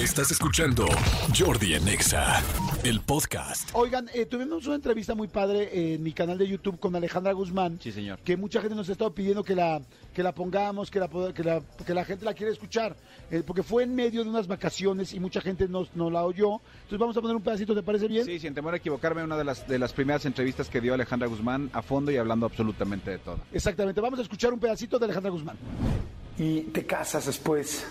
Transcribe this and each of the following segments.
Estás escuchando Jordi en Exa, el podcast. Oigan, eh, tuvimos una entrevista muy padre en mi canal de YouTube con Alejandra Guzmán. Sí, señor. Que mucha gente nos ha estado pidiendo que la, que la pongamos, que la, que la, que la gente la quiere escuchar. Eh, porque fue en medio de unas vacaciones y mucha gente no, no la oyó. Entonces vamos a poner un pedacito, ¿te parece bien? Sí, sin temor a equivocarme, una de las, de las primeras entrevistas que dio Alejandra Guzmán a fondo y hablando absolutamente de todo. Exactamente. Vamos a escuchar un pedacito de Alejandra Guzmán. Y te casas después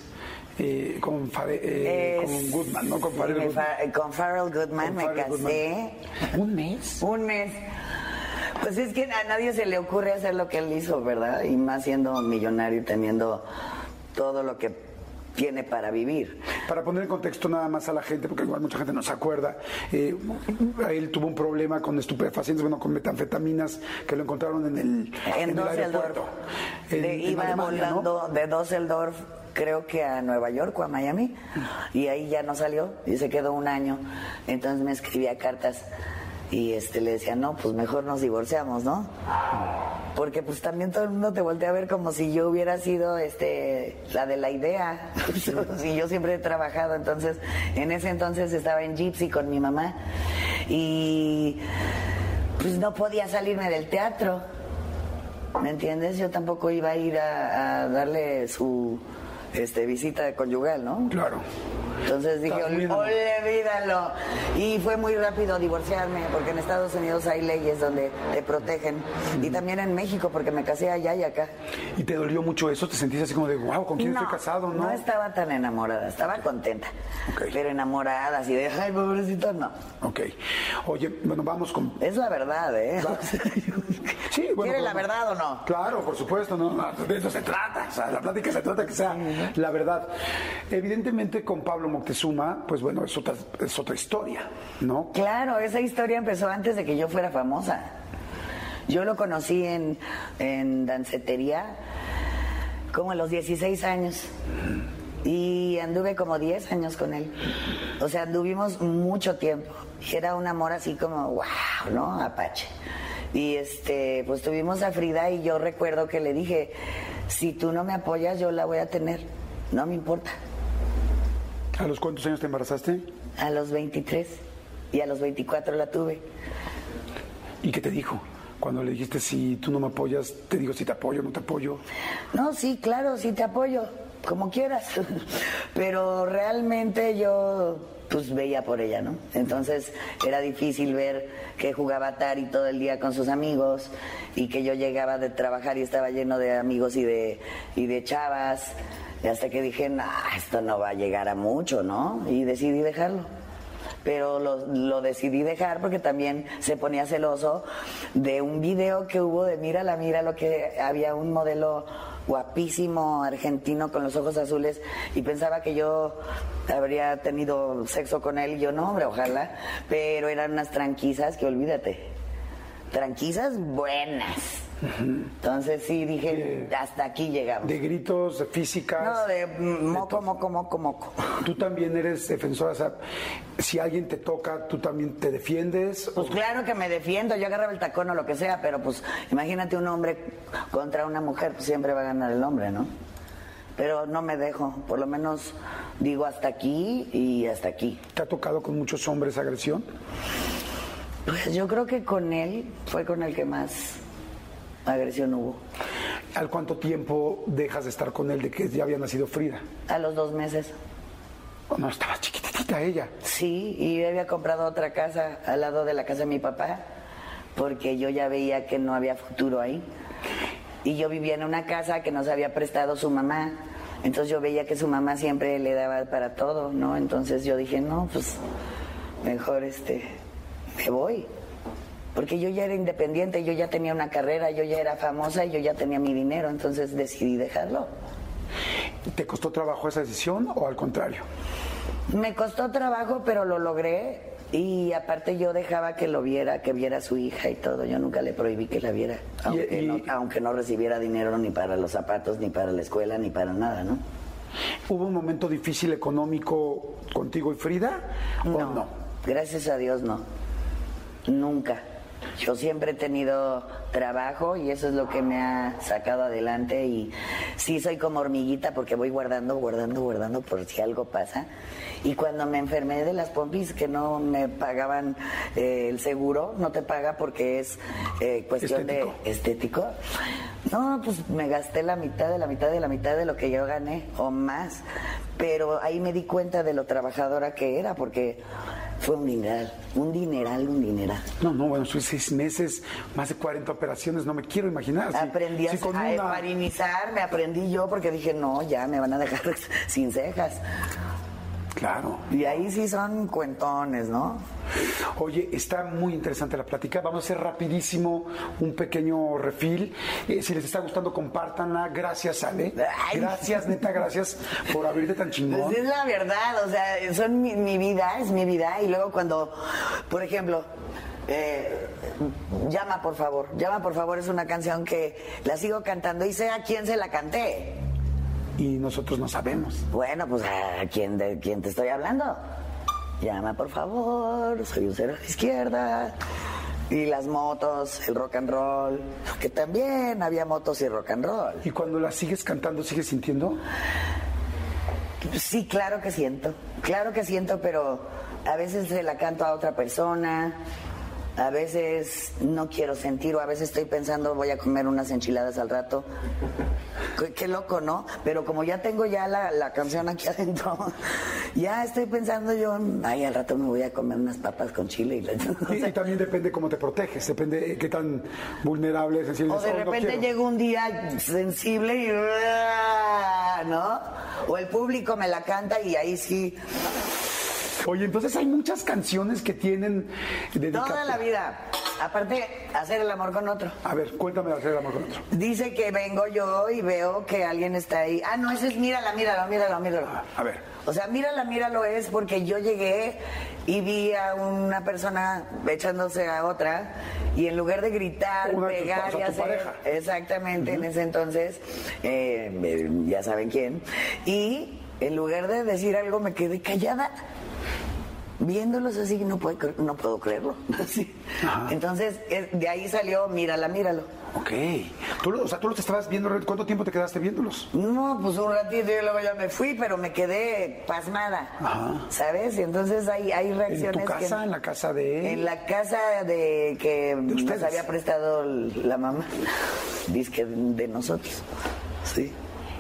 eh, con, eh, Es- con Goodman, ¿no? Con sí, Farrell Goodman. con Farrell Goodman Con me Farrell casé. ¿Un mes? Un mes. Pues es que a nadie se le ocurre hacer lo que él hizo, ¿verdad? Y más siendo millonario y teniendo todo lo que tiene para vivir. Para poner en contexto nada más a la gente, porque igual mucha gente no se acuerda, eh, él tuvo un problema con estupefacientes, bueno, con metanfetaminas, que lo encontraron en el, En el Düsseldorf. aeropuerto. En- De- en iba Alemania, ¿no? volando de Düsseldorf, creo que a Nueva York o a Miami, y ahí ya no salió y se quedó un año. Entonces me escribía cartas y este le decía, no, pues mejor nos divorciamos, ¿no? Porque pues también todo el mundo te voltea a ver como si yo hubiera sido este la de la idea. si yo siempre he trabajado, entonces en ese entonces estaba en Gypsy con mi mamá y pues no podía salirme del teatro. ¿Me entiendes? Yo tampoco iba a ir a, a darle su este, visita conyugal, ¿no? Claro. Entonces dije, olvídalo. Y fue muy rápido divorciarme, porque en Estados Unidos hay leyes donde te protegen. Y también en México, porque me casé allá y acá. ¿Y te dolió mucho eso? ¿Te sentiste así como de, wow, ¿con quién estoy casado? No, no estaba tan enamorada, estaba contenta. Ok. Pero enamorada, así de, ay, pobrecito, no. Ok. Oye, bueno, vamos con... Es la verdad, ¿eh? Sí, bueno, ¿Quiere la pero- verdad o no? Claro, por supuesto, no, de eso se trata. O sea, la plática se trata que sea la verdad. Evidentemente, con Pablo Moctezuma, pues bueno, es otra, es otra historia, ¿no? Claro, esa historia empezó antes de que yo fuera famosa. Yo lo conocí en, en dancetería como a los 16 años. Y anduve como 10 años con él. O sea, anduvimos mucho tiempo. Era un amor así como, wow, ¿no? Apache. Y este, pues tuvimos a Frida y yo recuerdo que le dije, si tú no me apoyas, yo la voy a tener. No me importa. ¿A los cuántos años te embarazaste? A los 23 y a los 24 la tuve. ¿Y qué te dijo? Cuando le dijiste, si tú no me apoyas, te digo si te apoyo o no te apoyo. No, sí, claro, sí te apoyo, como quieras. Pero realmente yo pues veía por ella, ¿no? Entonces era difícil ver que jugaba Atari todo el día con sus amigos y que yo llegaba de trabajar y estaba lleno de amigos y de, y de chavas. Hasta que dije, no, esto no va a llegar a mucho, ¿no? Y decidí dejarlo pero lo, lo decidí dejar porque también se ponía celoso de un video que hubo de mírala, mira lo que había un modelo guapísimo argentino con los ojos azules y pensaba que yo habría tenido sexo con él y yo no, hombre, ojalá, pero eran unas tranquisas que olvídate, tranquisas buenas. Entonces sí dije, hasta aquí llegamos. De gritos, de físicas. No, de moco, moco, moco, moco. Tú también eres defensora, o sea, si alguien te toca, tú también te defiendes. Pues claro que me defiendo, yo agarraba el tacón o lo que sea, pero pues imagínate un hombre contra una mujer, pues siempre va a ganar el hombre, ¿no? Pero no me dejo, por lo menos digo hasta aquí y hasta aquí. ¿Te ha tocado con muchos hombres agresión? Pues yo creo que con él fue con el que más agresión hubo. ¿Al cuánto tiempo dejas de estar con él de que ya había nacido Frida? A los dos meses. ¿O no estaba chiquitita ella? Sí, y yo había comprado otra casa al lado de la casa de mi papá, porque yo ya veía que no había futuro ahí. Y yo vivía en una casa que nos había prestado su mamá. Entonces yo veía que su mamá siempre le daba para todo, ¿no? Entonces yo dije, no, pues mejor este, me voy. Porque yo ya era independiente, yo ya tenía una carrera, yo ya era famosa y yo ya tenía mi dinero, entonces decidí dejarlo. ¿Te costó trabajo esa decisión o al contrario? Me costó trabajo, pero lo logré. Y aparte yo dejaba que lo viera, que viera a su hija y todo. Yo nunca le prohibí que la viera, aunque, y- no, aunque no recibiera dinero ni para los zapatos, ni para la escuela, ni para nada, ¿no? ¿Hubo un momento difícil económico contigo y Frida? ¿O no? Gracias a Dios no. Nunca. Yo siempre he tenido trabajo y eso es lo que me ha sacado adelante y sí soy como hormiguita porque voy guardando, guardando, guardando por si algo pasa. Y cuando me enfermé de las pompis que no me pagaban eh, el seguro, no te paga porque es eh, cuestión de estético. No, pues me gasté la mitad de la mitad de la mitad de lo que yo gané o más. Pero ahí me di cuenta de lo trabajadora que era porque fue un dineral, un dineral, un dineral. No, no, bueno, son seis meses, más de 40 operaciones, no me quiero imaginar. Si- aprendí a, si a una- heparinizar, me aprendí yo porque dije, no, ya me van a dejar sin cejas. Claro. Y ahí sí son cuentones, ¿no? Oye, está muy interesante la plática. Vamos a hacer rapidísimo un pequeño refil. Eh, si les está gustando, compártanla. Gracias, Ale. Ay. Gracias, neta, gracias por abrirte tan chingón. Pues es la verdad, o sea, son mi, mi vida, es mi vida. Y luego cuando, por ejemplo, eh, llama por favor, llama por favor es una canción que la sigo cantando y sé a quién se la canté. Y nosotros no sabemos. Bueno, pues a quién de quién te estoy hablando. Llama por favor, soy un cero a la izquierda. Y las motos, el rock and roll, que también había motos y rock and roll. Y cuando la sigues cantando, ¿sigues sintiendo? Sí, claro que siento, claro que siento, pero a veces se la canto a otra persona, a veces no quiero sentir o a veces estoy pensando voy a comer unas enchiladas al rato. Qué, qué loco, ¿no? Pero como ya tengo ya la, la canción aquí adentro, ya estoy pensando yo, ay, al rato me voy a comer unas papas con chile. Y, la- Y, también depende cómo te proteges, depende qué tan vulnerable, sensible O de no repente llega un día sensible y... ¿No? O el público me la canta y ahí sí... Oye, entonces hay muchas canciones que tienen dedicadas. Toda la vida. Aparte, hacer el amor con otro. A ver, cuéntame de hacer el amor con otro. Dice que vengo yo y veo que alguien está ahí. Ah, no, ese es mírala, mírala, mírala, mírala. A ver. O sea, mírala, míralo es porque yo llegué y vi a una persona echándose a otra y en lugar de gritar, Una pegar y hacer... pareja. Exactamente, en ese entonces, eh, eh, ya saben quién. Y en lugar de decir algo me quedé callada. Viéndolos así, no puedo, no puedo creerlo. Así. Entonces, eh, de ahí salió, mírala, míralo. Ok. Tú, o sea, tú los estabas viendo, ¿cuánto tiempo te quedaste viéndolos? No, pues un ratito y luego ya me fui, pero me quedé pasmada. Ajá. ¿Sabes? Y entonces hay, hay ¿En reacciones. tu casa? que- ¿En la casa de En la casa de que nos había prestado la mamá. Disque de nosotros. Sí.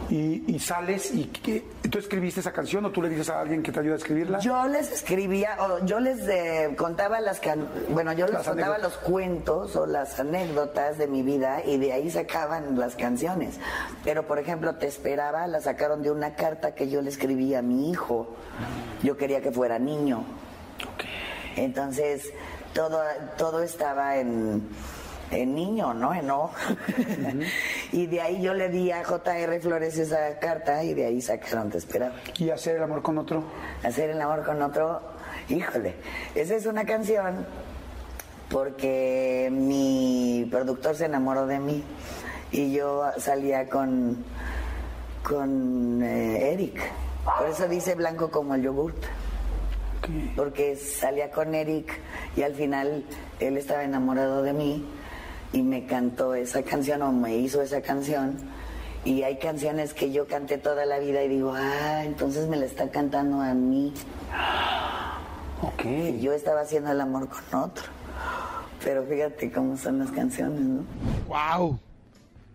Y, y sales y ¿qué? tú escribiste esa canción o tú le dices a alguien que te ayude a escribirla. Yo les escribía, o yo les eh, contaba las can bueno, yo les Las contaba anécdotas. los cuentos o las anécdotas de mi vida y de ahí sacaban las canciones. Pero por ejemplo, Te esperaba, la sacaron de una carta que yo le escribí a mi hijo. Yo quería que fuera niño. Entonces, todo, todo estaba en, en niño, ¿no? En O. y de ahí yo le di a J.R. Flores esa carta y de ahí sacaron Te esperaba. Y hacer el amor con otro. Hacer el amor con otro, híjole, esa es una canción porque mi productor se enamoró de mí y yo salía con, con eh, Eric. Por eso dice blanco como el yogurt. Porque salía con Eric y al final él estaba enamorado de mí y me cantó esa canción o me hizo esa canción. Y hay canciones que yo canté toda la vida y digo, ah, entonces me la está cantando a mí. Ok. Y yo estaba haciendo el amor con otro. Pero fíjate cómo son las canciones, ¿no? ¡Wow!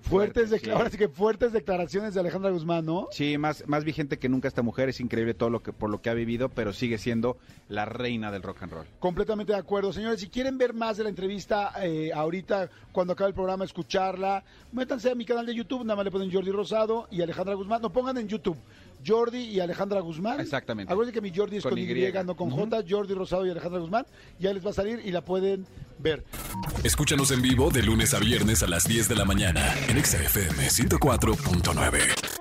Fuertes, Fuerte, decla- sí. ahora sí que fuertes declaraciones de Alejandra Guzmán, ¿no? Sí, más, más vigente que nunca esta mujer, es increíble todo lo que por lo que ha vivido, pero sigue siendo la reina del rock and roll. Completamente de acuerdo. Señores, si quieren ver más de la entrevista eh, ahorita, cuando acabe el programa, escucharla, métanse a mi canal de YouTube, nada más le ponen Jordi Rosado y Alejandra Guzmán. No pongan en YouTube Jordi y Alejandra Guzmán. Exactamente. Acuérdense que mi Jordi es con, Con Y, Y. no con J, Jordi Rosado y Alejandra Guzmán. Ya les va a salir y la pueden ver. Escúchanos en vivo de lunes a viernes a las 10 de la mañana en Exa FM 104.9.